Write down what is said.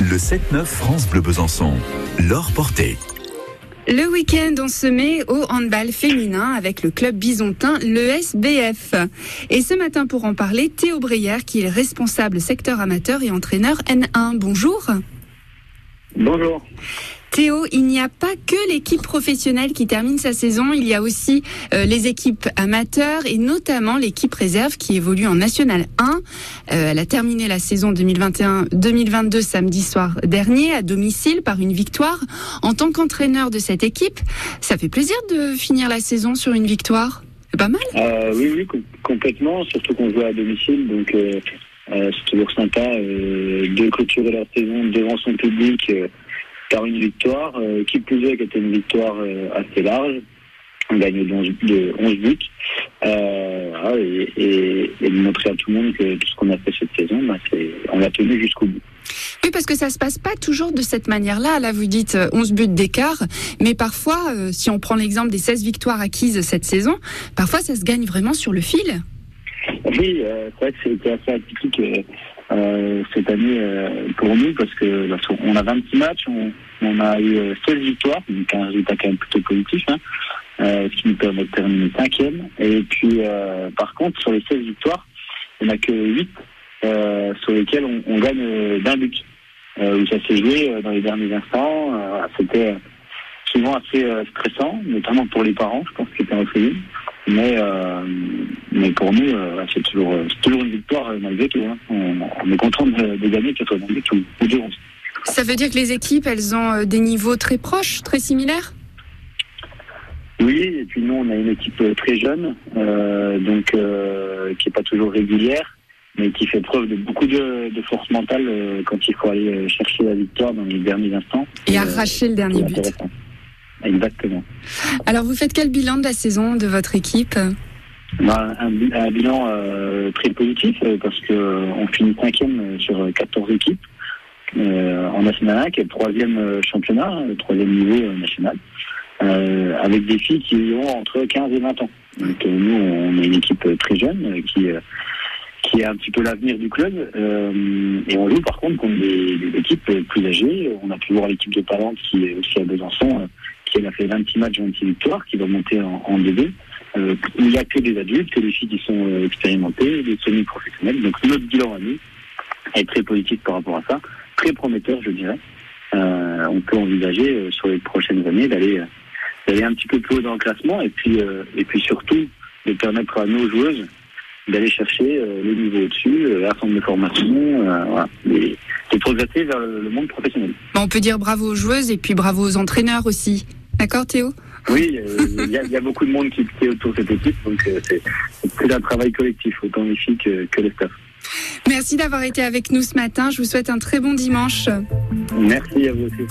Le 7-9 France Bleu Besançon. L'or porté. Le week-end, on se met au handball féminin avec le club bisontin, le SBF. Et ce matin, pour en parler, Théo Breyer, qui est responsable secteur amateur et entraîneur N1. Bonjour. Bonjour. Théo, il n'y a pas que l'équipe professionnelle qui termine sa saison, il y a aussi euh, les équipes amateurs et notamment l'équipe réserve qui évolue en National 1. Euh, elle a terminé la saison 2021-2022 samedi soir dernier à domicile par une victoire. En tant qu'entraîneur de cette équipe, ça fait plaisir de finir la saison sur une victoire. C'est pas mal euh, Oui, oui, complètement, surtout qu'on joue à domicile, donc c'est toujours sympa de clôturer la saison devant son public par une victoire, euh, qui plus est, qui était une victoire euh, assez large. On gagne de 11, de 11 buts. Euh, et, de montrer à tout le monde que tout ce qu'on a fait cette saison, bah, on l'a tenu jusqu'au bout. Oui, parce que ça se passe pas toujours de cette manière-là. Là, vous dites 11 buts d'écart, mais parfois, si on prend l'exemple des 16 victoires acquises cette saison, parfois ça se gagne vraiment sur le fil. Oui, c'est vrai que c'était assez atypique euh, cette année euh, pour nous parce que on a 26 matchs, on, a eu 16 euh, victoires, donc un résultat quand même plutôt positif, hein, ce qui nous permet de terminer cinquième. Et puis par contre sur les 16 victoires, on n'a que 8 sur lesquels on, gagne d'un but. où ça s'est joué dans les derniers instants. C'était souvent assez stressant, notamment pour les parents, je pense, qui étaient en mais, euh, mais pour nous, euh, c'est toujours, toujours, une victoire euh, malgré tout. Hein. On, est content de, de, gagner, que ce soit dans tout, ou deux Ça veut dire que les équipes, elles ont des niveaux très proches, très similaires? Oui, et puis nous, on a une équipe très jeune, donc qui n'est pas toujours régulière, mais qui fait preuve de beaucoup de, de force mentale quand il faut aller chercher la victoire dans les derniers instants. Et arracher le dernier but. Exactement. Alors, vous faites quel bilan de la saison de votre équipe? Bah, un, bilan euh, très positif euh, parce que euh, on finit cinquième sur 14 équipes en National 1, qui est le troisième championnat, le troisième niveau national, avec des filles qui ont entre 15 et 20 ans. Donc nous, on est une équipe très jeune qui qui est un petit peu l'avenir du club. et on joue par contre contre des, équipes plus âgées. On a pu voir l'équipe de Talente qui est aussi à Besançon, qui a fait 26 matchs, 26 victoires, qui va monter en, en D2. Euh, il n'y a que des adultes, que des filles qui sont euh, expérimentées, des semi-professionnels. Donc notre bilan à nous est très positif par rapport à ça, très prometteur, je dirais. Euh, on peut envisager euh, sur les prochaines années d'aller d'aller un petit peu plus haut dans le classement et puis et puis surtout de permettre à nos joueuses d'aller chercher le niveau au-dessus, la centre de formation, voilà, et, progresser vers le, le monde professionnel. On peut dire bravo aux joueuses et puis bravo aux entraîneurs aussi. D'accord, Théo? Oui, il y, a beaucoup de monde qui, est autour de cette équipe, donc euh, c'est un travail collectif, autant les filles que, que les staff. Merci d'avoir été avec nous ce matin. Je vous souhaite un très bon dimanche. Merci à vous aussi.